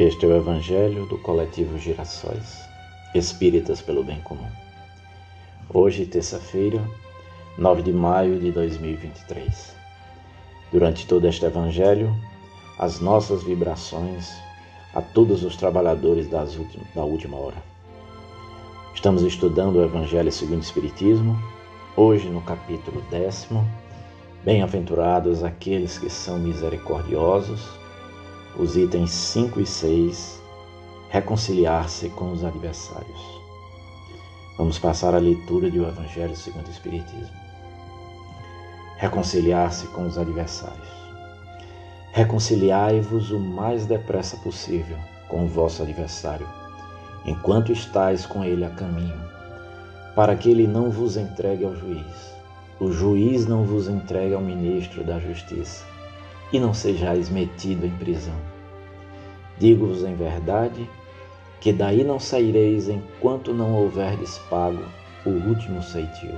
Este é o Evangelho do Coletivo Girassóis, Espíritas pelo Bem Comum. Hoje, terça-feira, 9 de maio de 2023. Durante todo este Evangelho, as nossas vibrações a todos os trabalhadores últimas, da última hora. Estamos estudando o Evangelho segundo o Espiritismo, hoje no capítulo décimo. Bem-aventurados aqueles que são misericordiosos os itens 5 e 6, reconciliar-se com os adversários. Vamos passar a leitura do Evangelho segundo o Espiritismo. Reconciliar-se com os adversários. Reconciliai-vos o mais depressa possível com o vosso adversário, enquanto estáis com ele a caminho, para que ele não vos entregue ao juiz, o juiz não vos entregue ao ministro da justiça e não sejais metido em prisão. Digo-vos em verdade que daí não saireis enquanto não houverdes pago o último ceitil.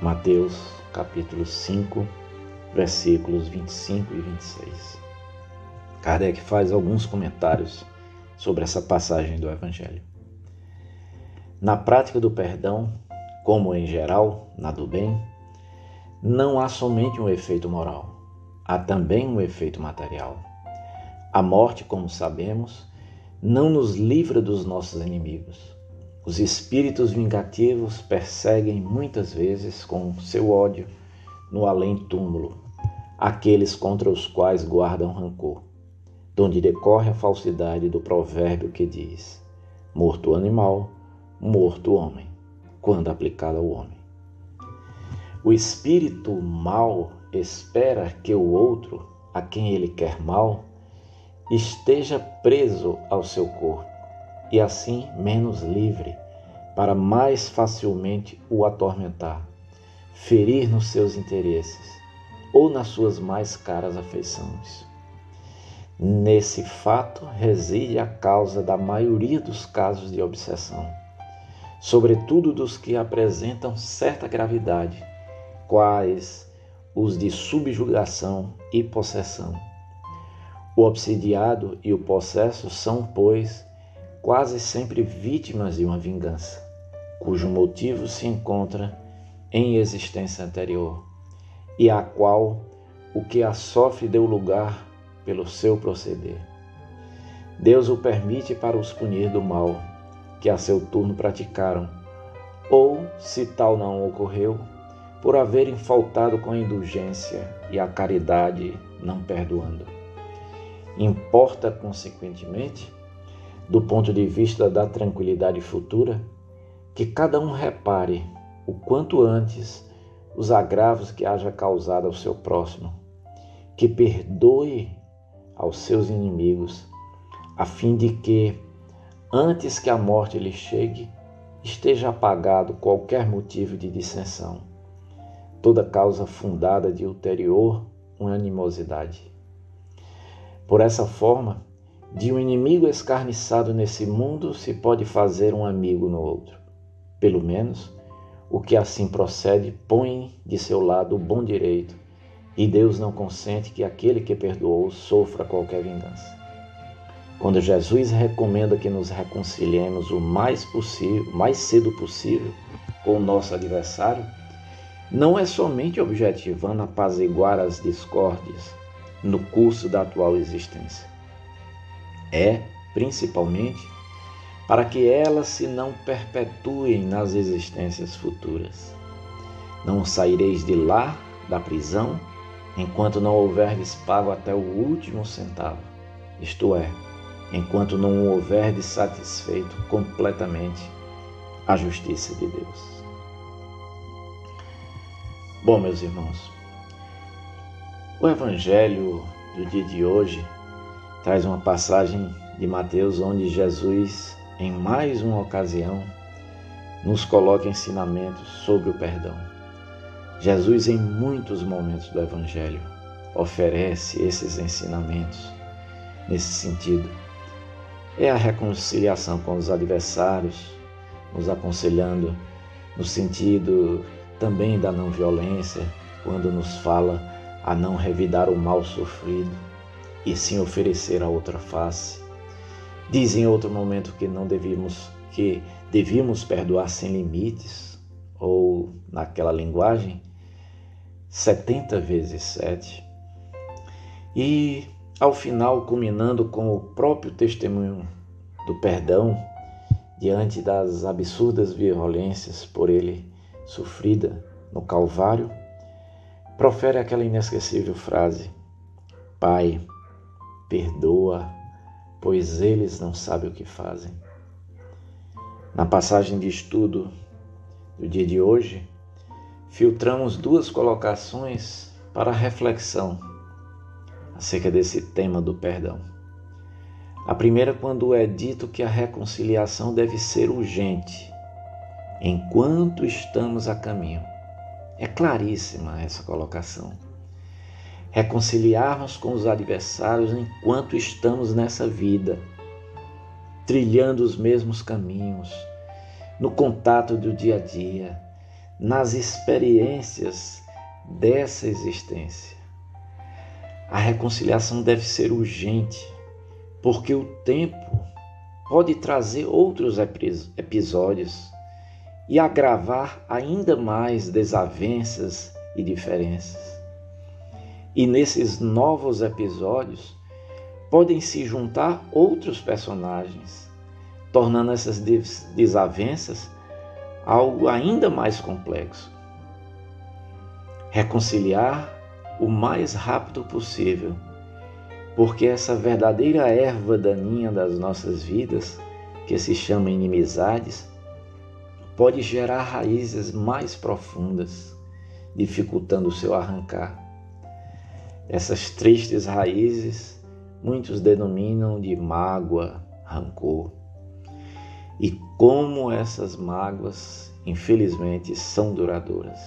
Mateus capítulo 5, versículos 25 e 26. Kardec faz alguns comentários sobre essa passagem do Evangelho. Na prática do perdão, como em geral na do bem, não há somente um efeito moral há também um efeito material. A morte, como sabemos, não nos livra dos nossos inimigos. Os espíritos vingativos perseguem muitas vezes com seu ódio no além-túmulo aqueles contra os quais guardam rancor, donde decorre a falsidade do provérbio que diz: morto o animal, morto o homem, quando aplicado ao homem. O espírito mal espera que o outro, a quem ele quer mal, esteja preso ao seu corpo e assim menos livre, para mais facilmente o atormentar, ferir nos seus interesses ou nas suas mais caras afeições. Nesse fato reside a causa da maioria dos casos de obsessão, sobretudo dos que apresentam certa gravidade, quais os de subjugação e possessão. O obsidiado e o possesso são, pois, quase sempre vítimas de uma vingança, cujo motivo se encontra em existência anterior e a qual o que a sofre deu lugar pelo seu proceder. Deus o permite para os punir do mal que a seu turno praticaram, ou, se tal não ocorreu, por haverem faltado com a indulgência e a caridade não perdoando. Importa, consequentemente, do ponto de vista da tranquilidade futura, que cada um repare o quanto antes os agravos que haja causado ao seu próximo, que perdoe aos seus inimigos, a fim de que, antes que a morte lhe chegue, esteja apagado qualquer motivo de dissensão toda causa fundada de ulterior animosidade. Por essa forma, de um inimigo escarniçado nesse mundo se pode fazer um amigo no outro. Pelo menos, o que assim procede põe de seu lado o bom direito, e Deus não consente que aquele que perdoou sofra qualquer vingança. Quando Jesus recomenda que nos reconciliemos o mais possível, mais cedo possível com o nosso adversário, não é somente objetivando apaziguar as discórdias no curso da atual existência. É, principalmente, para que elas se não perpetuem nas existências futuras. Não saireis de lá, da prisão, enquanto não houverdes pago até o último centavo, isto é, enquanto não houverdes satisfeito completamente a justiça de Deus. Bom, meus irmãos, o Evangelho do dia de hoje traz uma passagem de Mateus onde Jesus, em mais uma ocasião, nos coloca ensinamentos sobre o perdão. Jesus, em muitos momentos do Evangelho, oferece esses ensinamentos nesse sentido. É a reconciliação com os adversários, nos aconselhando no sentido também da não violência, quando nos fala a não revidar o mal sofrido e sim oferecer a outra face, Diz em outro momento que não devíamos que devíamos perdoar sem limites, ou naquela linguagem, 70 vezes 7. E ao final, culminando com o próprio testemunho do perdão diante das absurdas violências por ele sofrida no Calvário, profere aquela inesquecível frase: Pai, perdoa, pois eles não sabem o que fazem. Na passagem de estudo do dia de hoje, filtramos duas colocações para reflexão acerca desse tema do perdão. A primeira, quando é dito que a reconciliação deve ser urgente, enquanto estamos a caminho. É claríssima essa colocação reconciliarmos com os adversários enquanto estamos nessa vida, trilhando os mesmos caminhos, no contato do dia a dia, nas experiências dessa existência. A reconciliação deve ser urgente, porque o tempo pode trazer outros episódios e agravar ainda mais desavenças e diferenças. E nesses novos episódios podem se juntar outros personagens, tornando essas desavenças algo ainda mais complexo. Reconciliar o mais rápido possível, porque essa verdadeira erva daninha das nossas vidas, que se chama inimizades, pode gerar raízes mais profundas, dificultando o seu arrancar. Essas tristes raízes muitos denominam de mágoa, rancor. E como essas mágoas, infelizmente, são duradouras.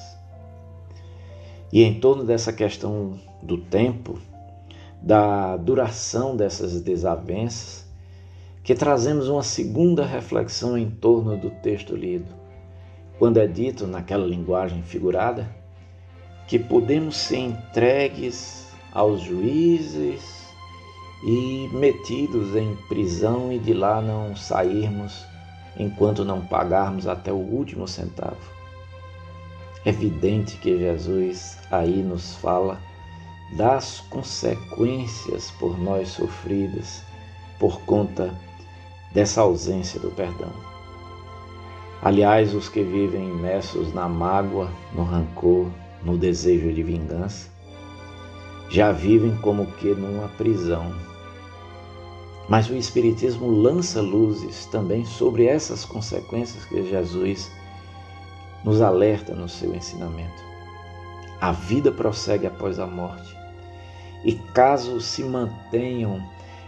E em torno dessa questão do tempo, da duração dessas desavenças, que trazemos uma segunda reflexão em torno do texto lido, quando é dito naquela linguagem figurada que podemos ser entregues aos juízes e metidos em prisão e de lá não sairmos enquanto não pagarmos até o último centavo. É evidente que Jesus aí nos fala das consequências por nós sofridas por conta dessa ausência do perdão. Aliás, os que vivem imersos na mágoa, no rancor, no desejo de vingança, já vivem como que numa prisão. Mas o Espiritismo lança luzes também sobre essas consequências que Jesus nos alerta no seu ensinamento. A vida prossegue após a morte. E caso se mantenham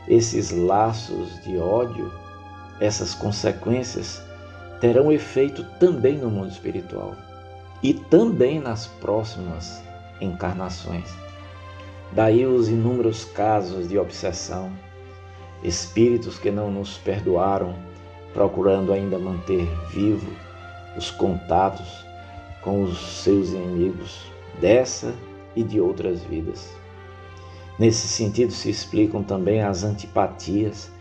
esses laços de ódio, essas consequências terão efeito também no mundo espiritual e também nas próximas encarnações. Daí os inúmeros casos de obsessão, espíritos que não nos perdoaram, procurando ainda manter vivo os contatos com os seus inimigos dessa e de outras vidas. Nesse sentido se explicam também as antipatias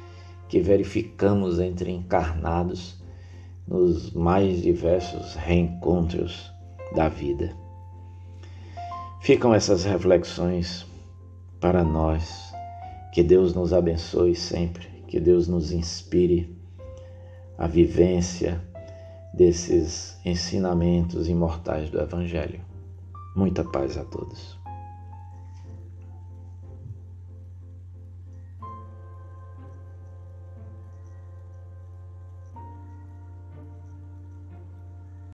que verificamos entre encarnados nos mais diversos reencontros da vida. Ficam essas reflexões para nós. Que Deus nos abençoe sempre, que Deus nos inspire a vivência desses ensinamentos imortais do Evangelho. Muita paz a todos.